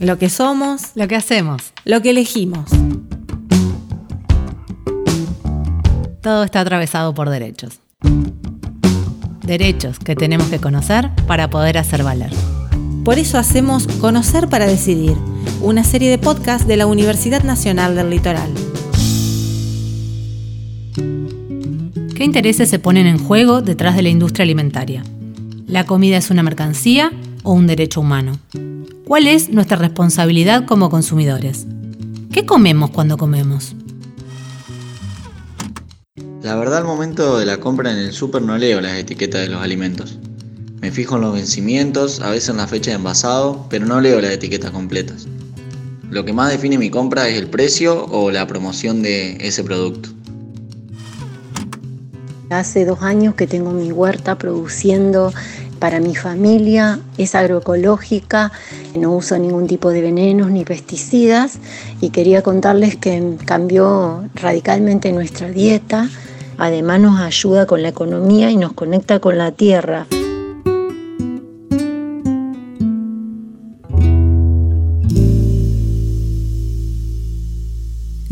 Lo que somos, Lo que hacemos. lo que elegimos. Todo está atravesado por derechos. Derechos que tenemos que conocer para poder hacer valer. Por eso hacemos Conocer para Decidir, una serie de podcasts de la Universidad Nacional del Litoral. ¿Qué intereses se ponen en juego detrás de la industria alimentaria? ¿La comida es una mercancía o un derecho humano? ¿Cuál es nuestra responsabilidad como consumidores? ¿Qué comemos cuando comemos? La verdad al momento de la compra en el súper no leo las etiquetas de los alimentos. Me fijo en los vencimientos, a veces en la fecha de envasado, pero no leo las etiquetas completas. Lo que más define mi compra es el precio o la promoción de ese producto. Hace dos años que tengo mi huerta produciendo para mi familia, es agroecológica, no uso ningún tipo de venenos ni pesticidas y quería contarles que cambió radicalmente nuestra dieta, además nos ayuda con la economía y nos conecta con la tierra.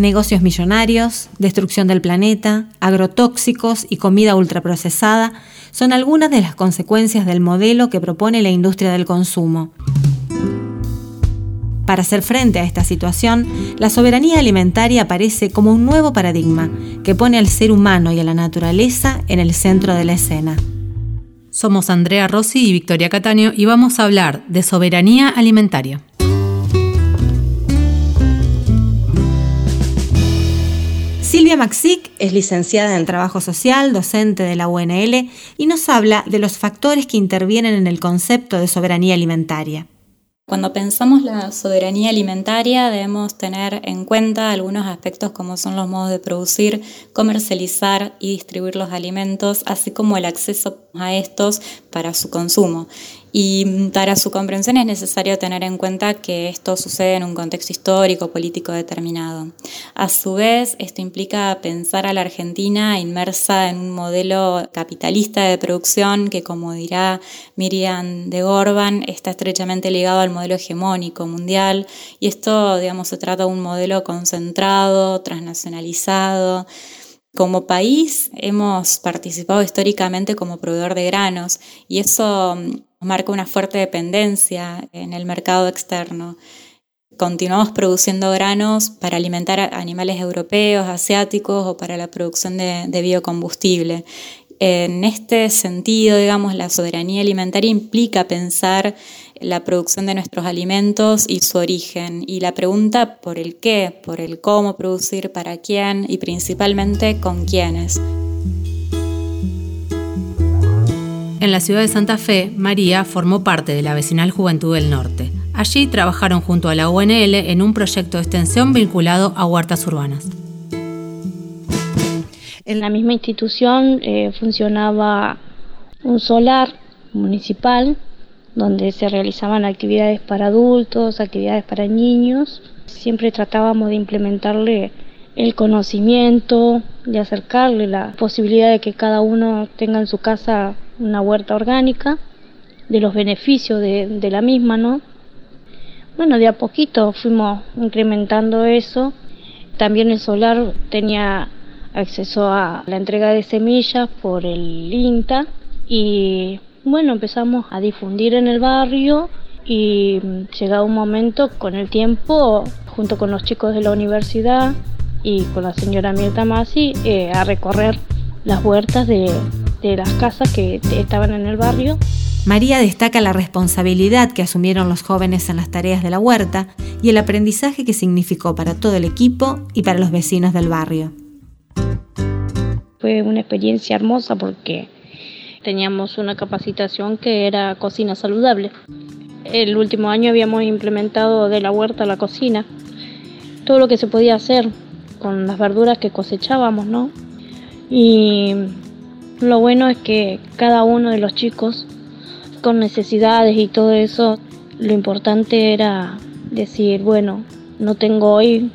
Negocios millonarios, destrucción del planeta, agrotóxicos y comida ultraprocesada son algunas de las consecuencias del modelo que propone la industria del consumo. Para hacer frente a esta situación, la soberanía alimentaria aparece como un nuevo paradigma que pone al ser humano y a la naturaleza en el centro de la escena. Somos Andrea Rossi y Victoria Cataño y vamos a hablar de soberanía alimentaria. Silvia Maxic es licenciada en Trabajo Social, docente de la UNL y nos habla de los factores que intervienen en el concepto de soberanía alimentaria. Cuando pensamos la soberanía alimentaria debemos tener en cuenta algunos aspectos como son los modos de producir, comercializar y distribuir los alimentos, así como el acceso a estos para su consumo. Y para su comprensión es necesario tener en cuenta que esto sucede en un contexto histórico, político determinado. A su vez, esto implica pensar a la Argentina inmersa en un modelo capitalista de producción que, como dirá Miriam de Gorban, está estrechamente ligado al modelo hegemónico mundial. Y esto, digamos, se trata de un modelo concentrado, transnacionalizado, como país hemos participado históricamente como proveedor de granos y eso marca una fuerte dependencia en el mercado externo. Continuamos produciendo granos para alimentar a animales europeos, asiáticos o para la producción de, de biocombustible. En este sentido, digamos, la soberanía alimentaria implica pensar la producción de nuestros alimentos y su origen. Y la pregunta por el qué, por el cómo producir, para quién y principalmente con quiénes. En la ciudad de Santa Fe, María formó parte de la Vecinal Juventud del Norte. Allí trabajaron junto a la UNL en un proyecto de extensión vinculado a huertas urbanas. En la misma institución eh, funcionaba un solar municipal donde se realizaban actividades para adultos, actividades para niños. Siempre tratábamos de implementarle el conocimiento, de acercarle la posibilidad de que cada uno tenga en su casa una huerta orgánica, de los beneficios de, de la misma, ¿no? Bueno, de a poquito fuimos incrementando eso. También el solar tenía acceso a la entrega de semillas por el INTA y bueno, empezamos a difundir en el barrio y llegado un momento con el tiempo, junto con los chicos de la universidad y con la señora Mirta Masi, eh, a recorrer las huertas de, de las casas que estaban en el barrio. María destaca la responsabilidad que asumieron los jóvenes en las tareas de la huerta y el aprendizaje que significó para todo el equipo y para los vecinos del barrio. Fue una experiencia hermosa porque teníamos una capacitación que era cocina saludable. El último año habíamos implementado de la huerta a la cocina todo lo que se podía hacer con las verduras que cosechábamos, ¿no? Y lo bueno es que cada uno de los chicos con necesidades y todo eso, lo importante era decir, bueno, no tengo hoy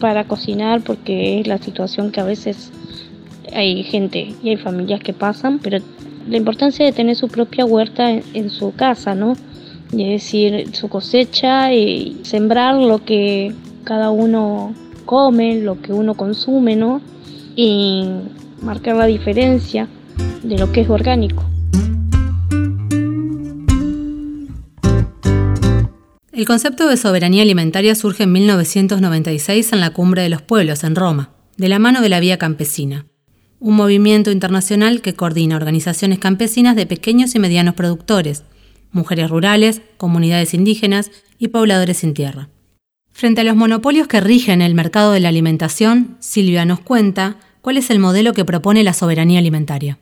para cocinar porque es la situación que a veces hay gente y hay familias que pasan, pero la importancia de tener su propia huerta en, su casa, ¿no? Es decir, su cosecha y sembrar lo que cada uno come, lo que uno consume, ¿no? Y marcar la diferencia de lo que es orgánico. El concepto de soberanía alimentaria surge en 1996 en la Cumbre de los Pueblos, en Roma, de la mano de la Vía Campesina, un movimiento internacional que coordina organizaciones campesinas de pequeños y medianos productores, mujeres rurales, comunidades indígenas y pobladores sin tierra. Frente a los monopolios que rigen el mercado de la alimentación, Silvia nos cuenta cuál es el modelo que propone la soberanía alimentaria.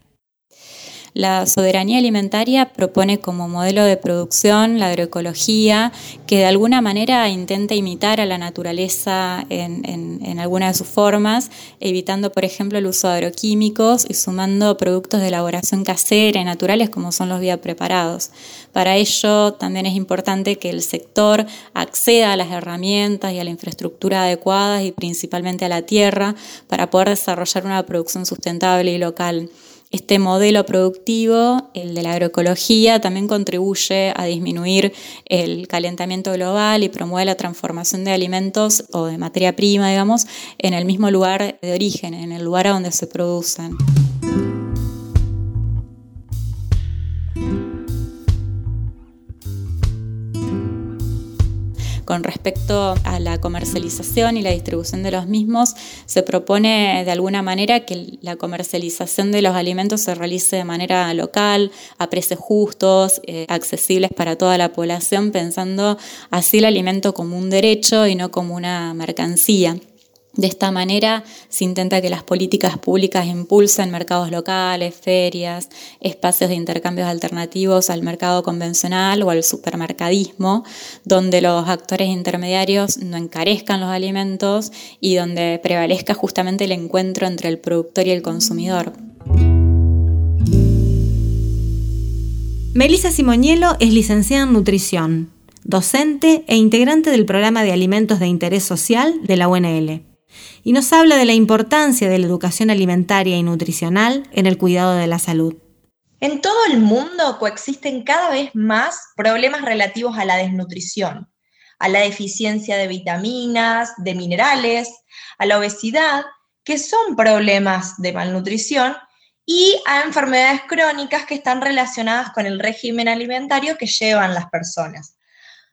La soberanía alimentaria propone como modelo de producción la agroecología, que de alguna manera intenta imitar a la naturaleza en, en, alguna de sus formas, evitando, por ejemplo, el uso de agroquímicos y sumando productos de elaboración casera y naturales como son los biopreparados. Para ello, también es importante que el sector acceda a las herramientas y a la infraestructura adecuadas y principalmente a la tierra para poder desarrollar una producción sustentable y local. Este modelo productivo, el de la agroecología, también contribuye a disminuir el calentamiento global y promueve la transformación de alimentos o de materia prima, digamos, en el mismo lugar de origen, en el lugar donde se producen. Con respecto a la comercialización y la distribución de los mismos, se propone de alguna manera que la comercialización de los alimentos se realice de manera local, a precios justos, eh, accesibles para toda la población, pensando así el alimento como un derecho y no como una mercancía. De esta manera se intenta que las políticas públicas impulsen mercados locales, ferias, espacios de intercambios alternativos al mercado convencional o al supermercadismo, donde los actores intermediarios no encarezcan los alimentos y donde prevalezca justamente el encuentro entre el productor y el consumidor. Melissa Simonielo es licenciada en nutrición, docente e integrante del programa de alimentos de interés social de la UNL y nos habla de la importancia de la educación alimentaria y nutricional en el cuidado de la salud. En todo el mundo coexisten cada vez más problemas relativos a la desnutrición, a la deficiencia de vitaminas, de minerales, a la obesidad, que son problemas de malnutrición, y a enfermedades crónicas que están relacionadas con el régimen alimentario que llevan las personas.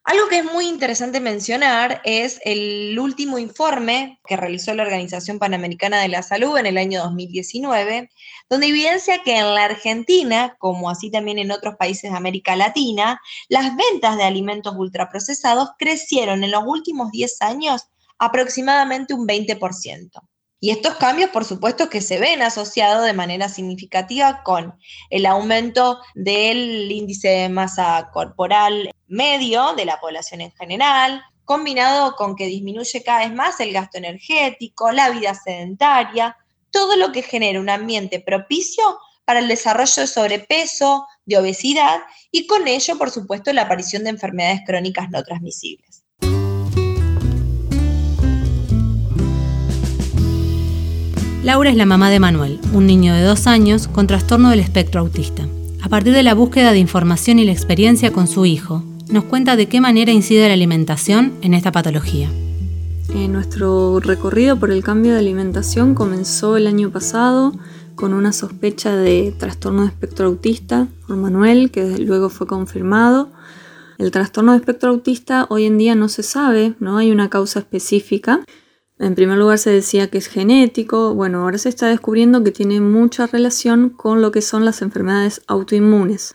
Algo que es muy interesante mencionar es el último informe que realizó la Organización Panamericana de la Salud en el año 2019, donde evidencia que en la Argentina, como así también en otros países de América Latina, las ventas de alimentos ultraprocesados crecieron en los últimos 10 años aproximadamente un 20%. Y estos cambios, por supuesto, que se ven asociados de manera significativa con el aumento del índice de masa corporal medio de la población en general, combinado con que disminuye cada vez más el gasto energético, la vida sedentaria, todo lo que genera un ambiente propicio para el desarrollo de sobrepeso, de obesidad y con ello, por supuesto, la aparición de enfermedades crónicas no transmisibles. Laura es la mamá de Manuel, un niño de dos años con trastorno del espectro autista. A partir de la búsqueda de información y la experiencia con su hijo, nos cuenta de qué manera incide la alimentación en esta patología. Eh, nuestro recorrido por el cambio de alimentación comenzó el año pasado con una sospecha de trastorno de espectro autista por Manuel, que luego fue confirmado. El trastorno de espectro autista hoy en día no se sabe, no hay una causa específica. En primer lugar se decía que es genético, bueno, ahora se está descubriendo que tiene mucha relación con lo que son las enfermedades autoinmunes.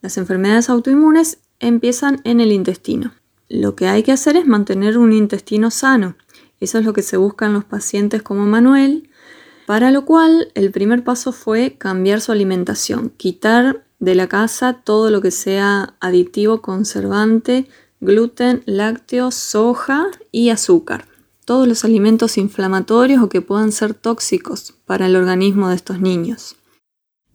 Las enfermedades autoinmunes empiezan en el intestino. Lo que hay que hacer es mantener un intestino sano. Eso es lo que se busca en los pacientes como Manuel, para lo cual el primer paso fue cambiar su alimentación, quitar de la casa todo lo que sea aditivo, conservante, gluten, lácteos, soja y azúcar todos los alimentos inflamatorios o que puedan ser tóxicos para el organismo de estos niños.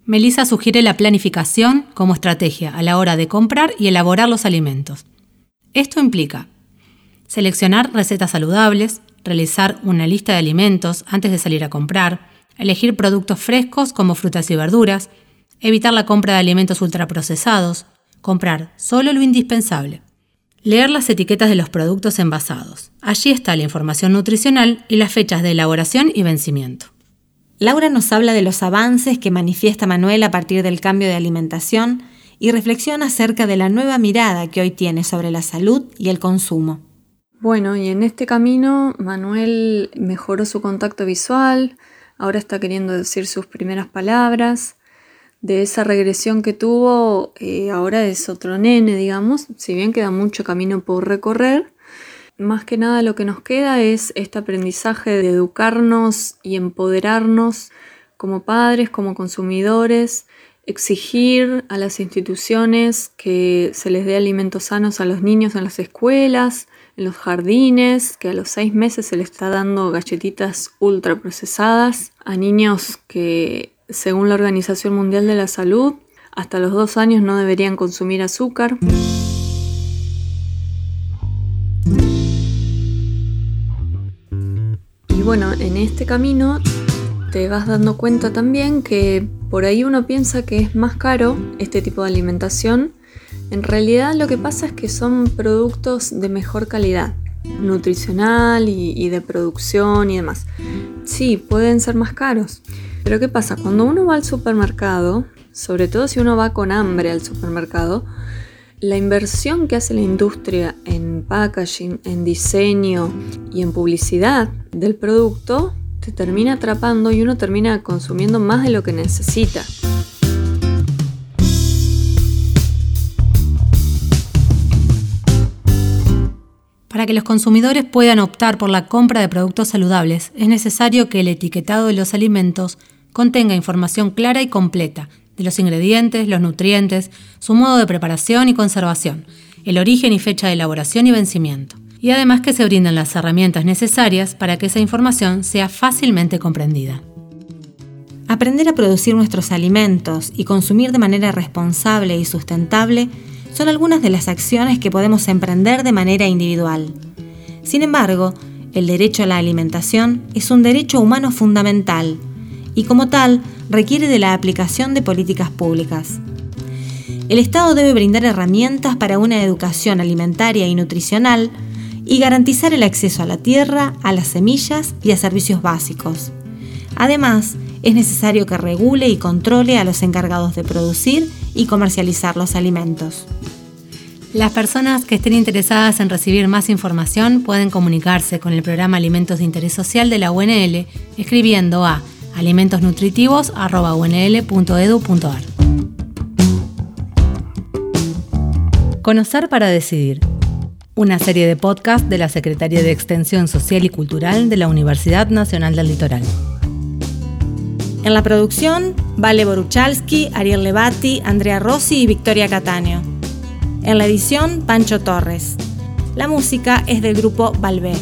Melissa sugiere la planificación como estrategia a la hora de comprar y elaborar los alimentos. Esto implica seleccionar recetas saludables, realizar una lista de alimentos antes de salir a comprar, elegir productos frescos como frutas y verduras, evitar la compra de alimentos ultraprocesados, comprar solo lo indispensable. Leer las etiquetas de los productos envasados. Allí está la información nutricional y las fechas de elaboración y vencimiento. Laura nos habla de los avances que manifiesta Manuel a partir del cambio de alimentación y reflexiona acerca de la nueva mirada que hoy tiene sobre la salud y el consumo. Bueno, y en este camino Manuel mejoró su contacto visual, ahora está queriendo decir sus primeras palabras, de esa regresión que tuvo, eh, ahora es otro nene, digamos, si bien queda mucho camino por recorrer, más que nada lo que nos queda es este aprendizaje de educarnos y empoderarnos como padres, como consumidores, exigir a las instituciones que se les dé alimentos sanos a los niños en las escuelas, en los jardines, que a los seis meses se les está dando galletitas ultraprocesadas a niños que según la Organización Mundial de la Salud, hasta los dos años no deberían consumir azúcar. Bueno, en este camino te vas dando cuenta también que por ahí uno piensa que es más caro este tipo de alimentación. En realidad lo que pasa es que son productos de mejor calidad nutricional y, de producción y demás. Sí, pueden ser más caros, pero ¿qué pasa? Cuando uno va al supermercado, sobre todo si uno va con hambre al supermercado, la inversión que hace la industria en packaging, en diseño y en publicidad del producto te termina atrapando y uno termina consumiendo más de lo que necesita. Para que los consumidores puedan optar por la compra de productos saludables, es necesario que el etiquetado de los alimentos contenga información clara y completa de los ingredientes, los nutrientes, su modo de preparación y conservación, el origen y fecha de elaboración y vencimiento, y además que se brinden las herramientas necesarias para que esa información sea fácilmente comprendida. Aprender a producir nuestros alimentos y consumir de manera responsable y sustentable son algunas de las acciones que podemos emprender de manera individual. Sin embargo, el derecho a la alimentación es un derecho humano fundamental y como tal requiere de la aplicación de políticas públicas. El Estado debe brindar herramientas para una educación alimentaria y nutricional y garantizar el acceso a la tierra, a las semillas y a servicios básicos. Además, es necesario que regule y controle a los encargados de producir y comercializar los alimentos. Las personas que estén interesadas en recibir más información pueden comunicarse con el programa Alimentos de Interés Social de la UNL escribiendo a alimentosnutritivos.unl.edu.ar. Conocer para decidir. Una serie de podcast de la Secretaría de Extensión Social y Cultural de la Universidad Nacional del Litoral. En la producción, Vale Boruchalski, Ariel Levati, Andrea Rossi y Victoria Cataño. En la edición, Pancho Torres. La música es del grupo Valvé.